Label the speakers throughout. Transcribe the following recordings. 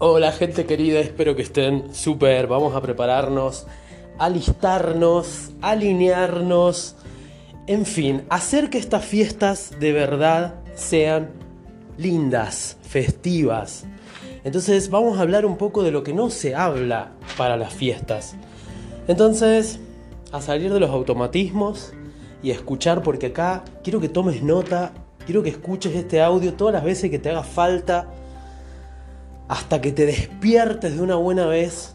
Speaker 1: Hola gente querida, espero que estén súper. Vamos a prepararnos, alistarnos, alinearnos, en fin, hacer que estas fiestas de verdad sean lindas, festivas. Entonces vamos a hablar un poco de lo que no se habla para las fiestas. Entonces, a salir de los automatismos y a escuchar porque acá quiero que tomes nota, quiero que escuches este audio todas las veces que te haga falta hasta que te despiertes de una buena vez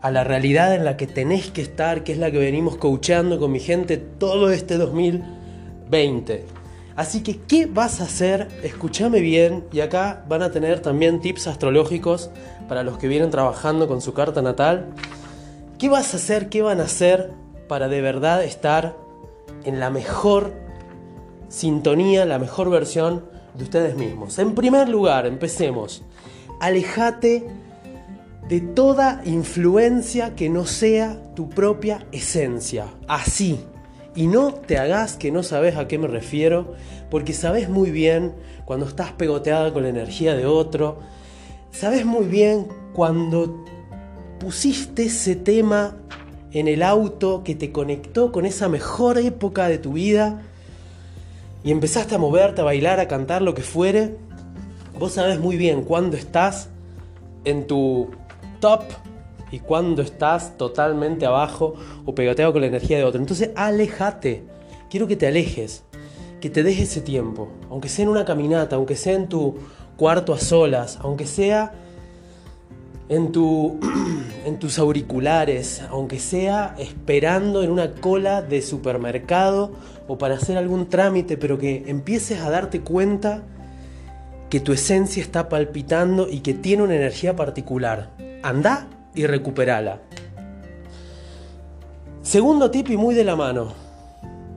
Speaker 1: a la realidad en la que tenés que estar, que es la que venimos coachando con mi gente todo este 2020. Así que, ¿qué vas a hacer? Escúchame bien y acá van a tener también tips astrológicos para los que vienen trabajando con su carta natal. ¿Qué vas a hacer? ¿Qué van a hacer para de verdad estar en la mejor sintonía, la mejor versión de ustedes mismos? En primer lugar, empecemos alejate de toda influencia que no sea tu propia esencia. Así. Y no te hagas que no sabes a qué me refiero, porque sabes muy bien cuando estás pegoteada con la energía de otro, sabes muy bien cuando pusiste ese tema en el auto que te conectó con esa mejor época de tu vida y empezaste a moverte, a bailar, a cantar, lo que fuere, Vos sabes muy bien cuándo estás en tu top y cuándo estás totalmente abajo o pegateado con la energía de otro. Entonces, alejate. Quiero que te alejes, que te dejes ese tiempo, aunque sea en una caminata, aunque sea en tu cuarto a solas, aunque sea en, tu, en tus auriculares, aunque sea esperando en una cola de supermercado o para hacer algún trámite, pero que empieces a darte cuenta que tu esencia está palpitando y que tiene una energía particular. Anda y recuperala. Segundo tip y muy de la mano.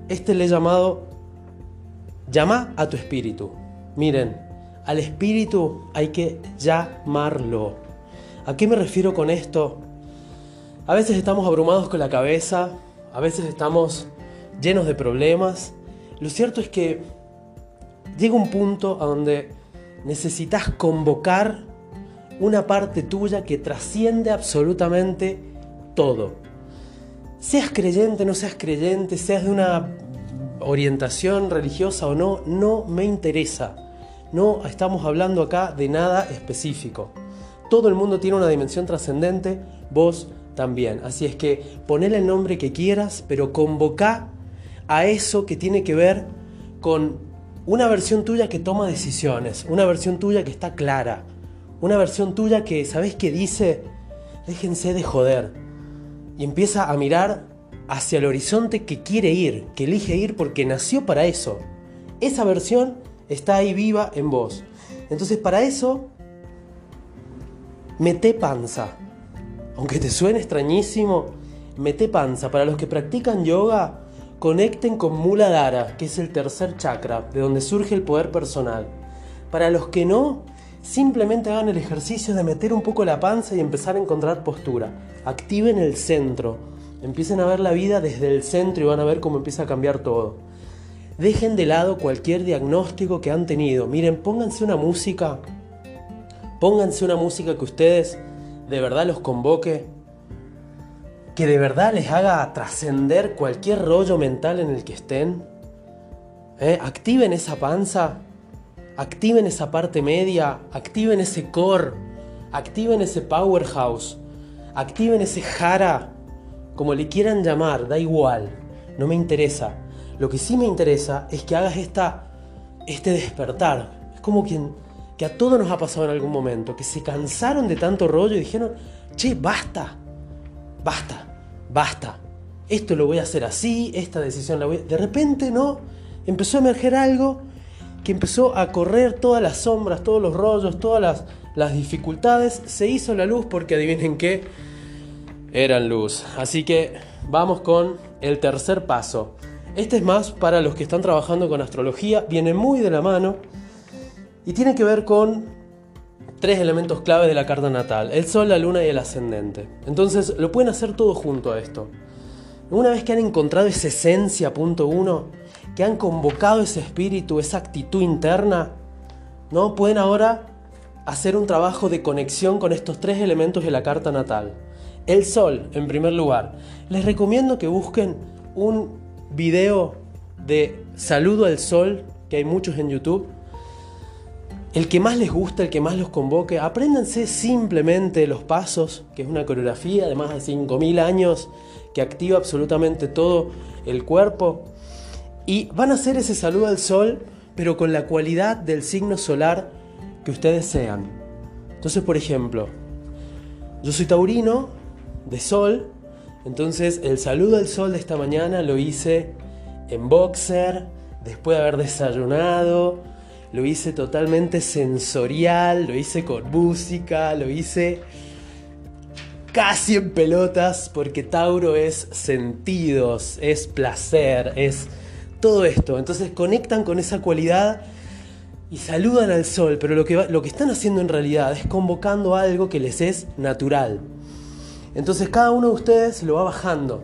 Speaker 1: Este le he llamado llama a tu espíritu. Miren, al espíritu hay que llamarlo. ¿A qué me refiero con esto? A veces estamos abrumados con la cabeza, a veces estamos llenos de problemas. Lo cierto es que llega un punto a donde necesitas convocar una parte tuya que trasciende absolutamente todo. Seas creyente, no seas creyente, seas de una orientación religiosa o no, no me interesa. No estamos hablando acá de nada específico. Todo el mundo tiene una dimensión trascendente, vos también. Así es que ponele el nombre que quieras, pero convoca a eso que tiene que ver con una versión tuya que toma decisiones, una versión tuya que está clara, una versión tuya que, ¿sabes qué dice? Déjense de joder. Y empieza a mirar hacia el horizonte que quiere ir, que elige ir porque nació para eso. Esa versión está ahí viva en vos. Entonces para eso, mete panza. Aunque te suene extrañísimo, mete panza. Para los que practican yoga, Conecten con Mula Dara, que es el tercer chakra, de donde surge el poder personal. Para los que no, simplemente hagan el ejercicio de meter un poco la panza y empezar a encontrar postura. Activen el centro. Empiecen a ver la vida desde el centro y van a ver cómo empieza a cambiar todo. Dejen de lado cualquier diagnóstico que han tenido. Miren, pónganse una música. Pónganse una música que ustedes de verdad los convoque que de verdad les haga trascender cualquier rollo mental en el que estén. ¿Eh? Activen esa panza, activen esa parte media, activen ese core, activen ese powerhouse, activen ese jara, como le quieran llamar, da igual, no me interesa. Lo que sí me interesa es que hagas esta, este despertar. Es como quien, que a todos nos ha pasado en algún momento, que se cansaron de tanto rollo y dijeron, che, basta, basta, basta, esto lo voy a hacer así, esta decisión la voy a... De repente, ¿no? Empezó a emerger algo que empezó a correr todas las sombras, todos los rollos, todas las, las dificultades, se hizo la luz porque adivinen qué, eran luz. Así que vamos con el tercer paso. Este es más para los que están trabajando con astrología, viene muy de la mano y tiene que ver con tres elementos claves de la carta natal, el sol, la luna y el ascendente. Entonces lo pueden hacer todo junto a esto. Una vez que han encontrado esa esencia, punto uno, que han convocado ese espíritu, esa actitud interna, ¿no? Pueden ahora hacer un trabajo de conexión con estos tres elementos de la carta natal. El sol, en primer lugar. Les recomiendo que busquen un video de saludo al sol, que hay muchos en YouTube. El que más les gusta, el que más los convoque, apréndanse simplemente los pasos, que es una coreografía de más de 5.000 años que activa absolutamente todo el cuerpo. Y van a hacer ese saludo al sol, pero con la cualidad del signo solar que ustedes sean. Entonces, por ejemplo, yo soy taurino, de sol, entonces el saludo al sol de esta mañana lo hice en boxer, después de haber desayunado, lo hice totalmente sensorial, lo hice con música, lo hice casi en pelotas, porque Tauro es sentidos, es placer, es todo esto. Entonces conectan con esa cualidad y saludan al sol, pero lo que, lo que están haciendo en realidad es convocando algo que les es natural. Entonces cada uno de ustedes lo va bajando.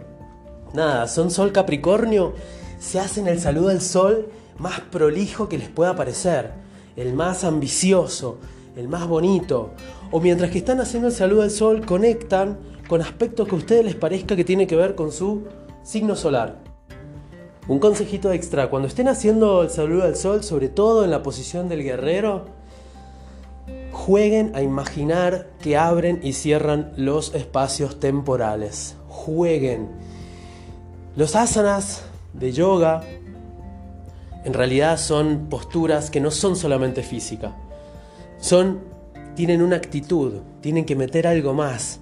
Speaker 1: Nada, son sol Capricornio, se hacen el saludo al sol más prolijo que les pueda parecer, el más ambicioso, el más bonito. O mientras que están haciendo el saludo al sol, conectan con aspectos que a ustedes les parezca que tiene que ver con su signo solar. Un consejito extra, cuando estén haciendo el saludo al sol, sobre todo en la posición del guerrero, jueguen a imaginar que abren y cierran los espacios temporales. Jueguen. Los asanas de yoga en realidad son posturas que no son solamente física. Son tienen una actitud, tienen que meter algo más.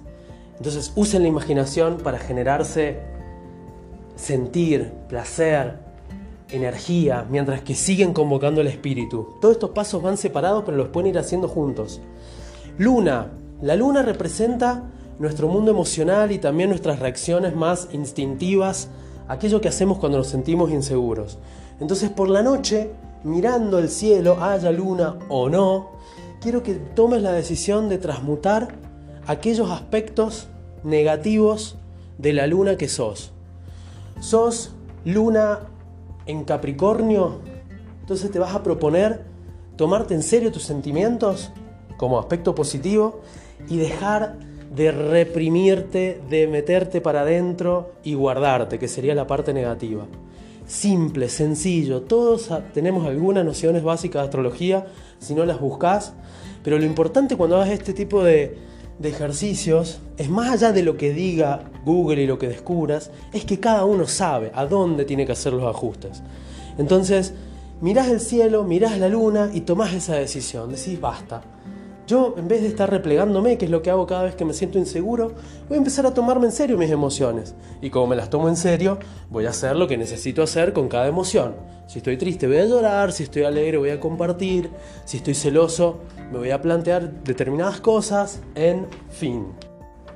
Speaker 1: Entonces usen la imaginación para generarse sentir, placer, energía, mientras que siguen convocando el espíritu. Todos estos pasos van separados, pero los pueden ir haciendo juntos. Luna. La luna representa nuestro mundo emocional y también nuestras reacciones más instintivas, aquello que hacemos cuando nos sentimos inseguros. Entonces por la noche, mirando el cielo, haya luna o no, quiero que tomes la decisión de transmutar aquellos aspectos negativos de la luna que sos. Sos luna en Capricornio, entonces te vas a proponer tomarte en serio tus sentimientos como aspecto positivo y dejar de reprimirte, de meterte para adentro y guardarte, que sería la parte negativa. Simple, sencillo, todos tenemos algunas nociones básicas de astrología, si no las buscas, pero lo importante cuando hagas este tipo de, de ejercicios es más allá de lo que diga Google y lo que descubras, es que cada uno sabe a dónde tiene que hacer los ajustes. Entonces, mirás el cielo, mirás la luna y tomás esa decisión, decís basta. Yo, en vez de estar replegándome, que es lo que hago cada vez que me siento inseguro, voy a empezar a tomarme en serio mis emociones. Y como me las tomo en serio, voy a hacer lo que necesito hacer con cada emoción. Si estoy triste, voy a llorar, si estoy alegre, voy a compartir, si estoy celoso, me voy a plantear determinadas cosas, en fin.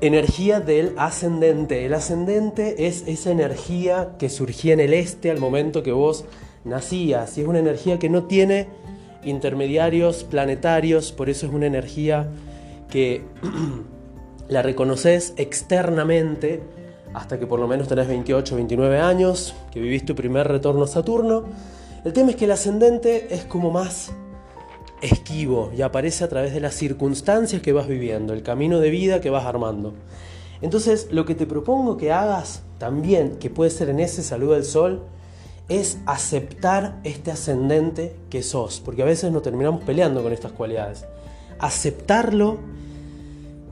Speaker 1: Energía del ascendente. El ascendente es esa energía que surgía en el este al momento que vos nacías y es una energía que no tiene intermediarios planetarios, por eso es una energía que la reconoces externamente hasta que por lo menos tenés 28 29 años, que vivís tu primer retorno a Saturno. El tema es que el ascendente es como más esquivo y aparece a través de las circunstancias que vas viviendo, el camino de vida que vas armando. Entonces, lo que te propongo que hagas también, que puede ser en ese saludo del sol, es aceptar este ascendente que sos, porque a veces nos terminamos peleando con estas cualidades. Aceptarlo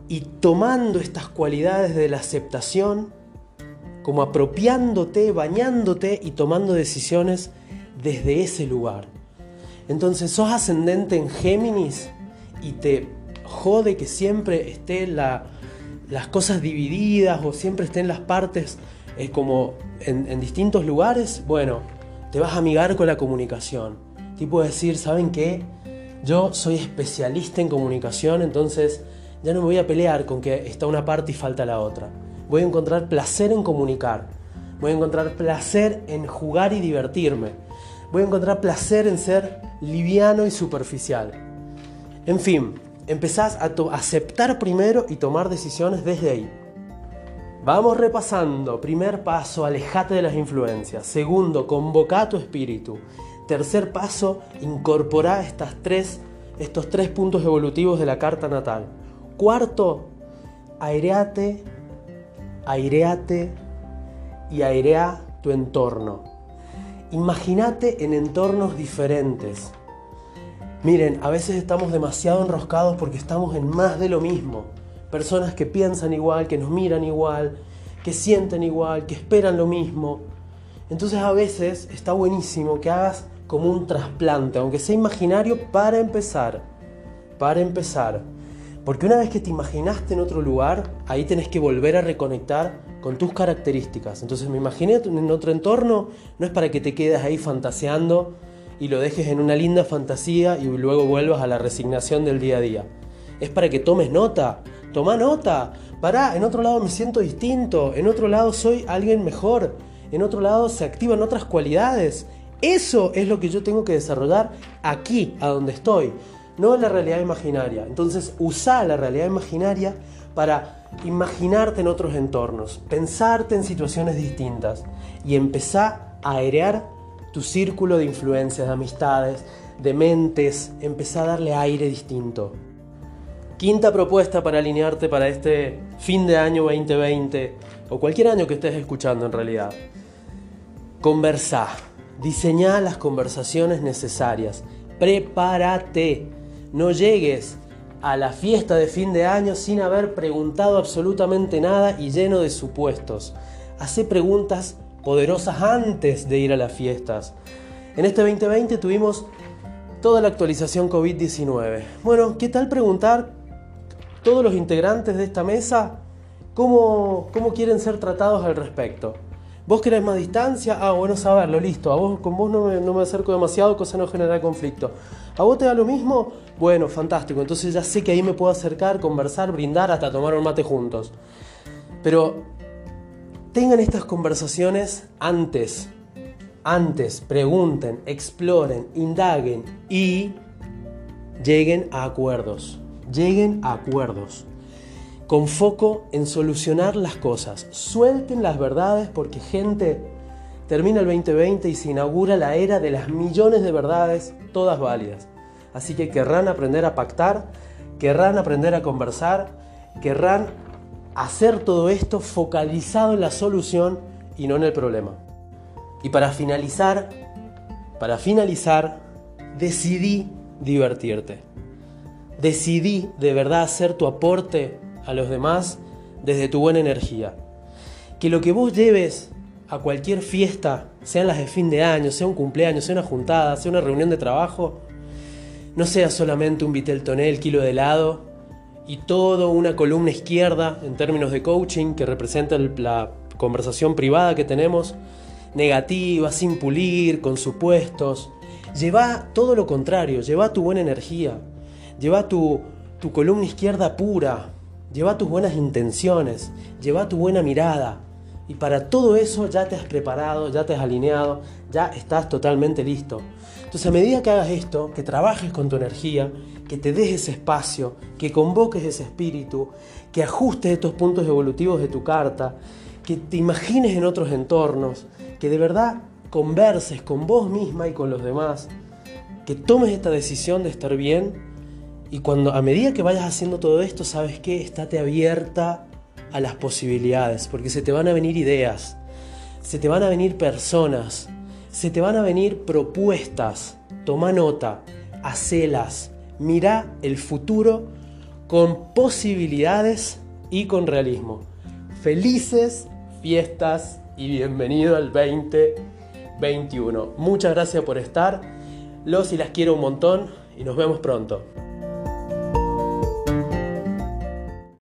Speaker 1: y tomando estas cualidades de la aceptación, como apropiándote, bañándote y tomando decisiones desde ese lugar. Entonces sos ascendente en Géminis y te jode que siempre estén las cosas divididas o siempre estén las partes eh, como en, distintos lugares. Bueno, te vas a amigar con la comunicación. Tipo decir, ¿saben qué? Yo soy especialista en comunicación, entonces ya no me voy a pelear con que está una parte y falta la otra. Voy a encontrar placer en comunicar. Voy a encontrar placer en jugar y divertirme. Voy a encontrar placer en ser liviano y superficial. En fin, empezás a aceptar primero y tomar decisiones desde ahí. Vamos repasando. Primer paso, alejate de las influencias. Segundo, convoca tu espíritu. Tercer paso, incorpora estas tres estos tres puntos evolutivos de la carta natal. Cuarto, aireate, aireate y airea tu entorno. Imagínate en entornos diferentes. Miren, a veces estamos demasiado enroscados porque estamos en más de lo mismo. Personas que piensan igual, que nos miran igual, que sienten igual, que esperan lo mismo. Entonces a veces está buenísimo que hagas como un trasplante, aunque sea imaginario, para empezar. Para empezar. Porque una vez que te imaginaste en otro lugar, ahí tenés que volver a reconectar con tus características. Entonces me imaginé en otro entorno, no es para que te quedes ahí fantaseando y lo dejes en una linda fantasía y luego vuelvas a la resignación del día a día. Es para que tomes nota. Toma nota. Pará, en otro lado me siento distinto. En otro lado soy alguien mejor. En otro lado se activan otras cualidades. Eso es lo que yo tengo que desarrollar aquí, a donde estoy no la realidad imaginaria. Entonces usa la realidad imaginaria para imaginarte en otros entornos, pensarte en situaciones distintas y empezar a airear tu círculo de influencias, de amistades, de mentes, empezar a darle aire distinto. Quinta propuesta para alinearte para este fin de año 2020 o cualquier año que estés escuchando en realidad. Conversá, diseñá las conversaciones necesarias, prepárate no llegues a la fiesta de fin de año sin haber preguntado absolutamente nada y lleno de supuestos. Hacé preguntas poderosas antes de ir a las fiestas. En este 2020 tuvimos toda la actualización COVID-19. Bueno, ¿qué tal preguntar todos los integrantes de esta mesa cómo, cómo quieren ser tratados al respecto? ¿Vos querés más distancia? Ah, bueno saberlo, listo. A vos, con vos no me, no me acerco demasiado, cosa no genera conflicto. ¿A vos te da lo mismo? Bueno, fantástico. Entonces ya sé que ahí me puedo acercar, conversar, brindar, hasta tomar un mate juntos. Pero tengan estas conversaciones antes. Antes, pregunten, exploren, indaguen y lleguen a acuerdos. Lleguen a acuerdos. Con foco en solucionar las cosas. Suelten las verdades porque gente termina el 2020 y se inaugura la era de las millones de verdades, todas válidas. Así que querrán aprender a pactar, querrán aprender a conversar, querrán hacer todo esto focalizado en la solución y no en el problema. Y para finalizar, para finalizar, decidí divertirte. Decidí de verdad hacer tu aporte a los demás desde tu buena energía. Que lo que vos lleves a cualquier fiesta, sean las de fin de año, sea un cumpleaños, sea una juntada, sea una reunión de trabajo, no sea solamente un Viteltoné, kilo de helado y todo una columna izquierda en términos de coaching que representa la conversación privada que tenemos, negativa, sin pulir, con supuestos. Lleva todo lo contrario, lleva tu buena energía, lleva tu, tu columna izquierda pura, lleva tus buenas intenciones, lleva tu buena mirada, y para todo eso ya te has preparado, ya te has alineado, ya estás totalmente listo. Entonces a medida que hagas esto, que trabajes con tu energía, que te des ese espacio, que convoques ese espíritu, que ajustes estos puntos evolutivos de tu carta, que te imagines en otros entornos, que de verdad converses con vos misma y con los demás, que tomes esta decisión de estar bien y cuando a medida que vayas haciendo todo esto, sabes que estate abierta a las posibilidades, porque se te van a venir ideas, se te van a venir personas, se te van a venir propuestas. Toma nota, hacelas, mira el futuro con posibilidades y con realismo. Felices fiestas y bienvenido al 2021. Muchas gracias por estar. Los y las quiero un montón y nos vemos pronto.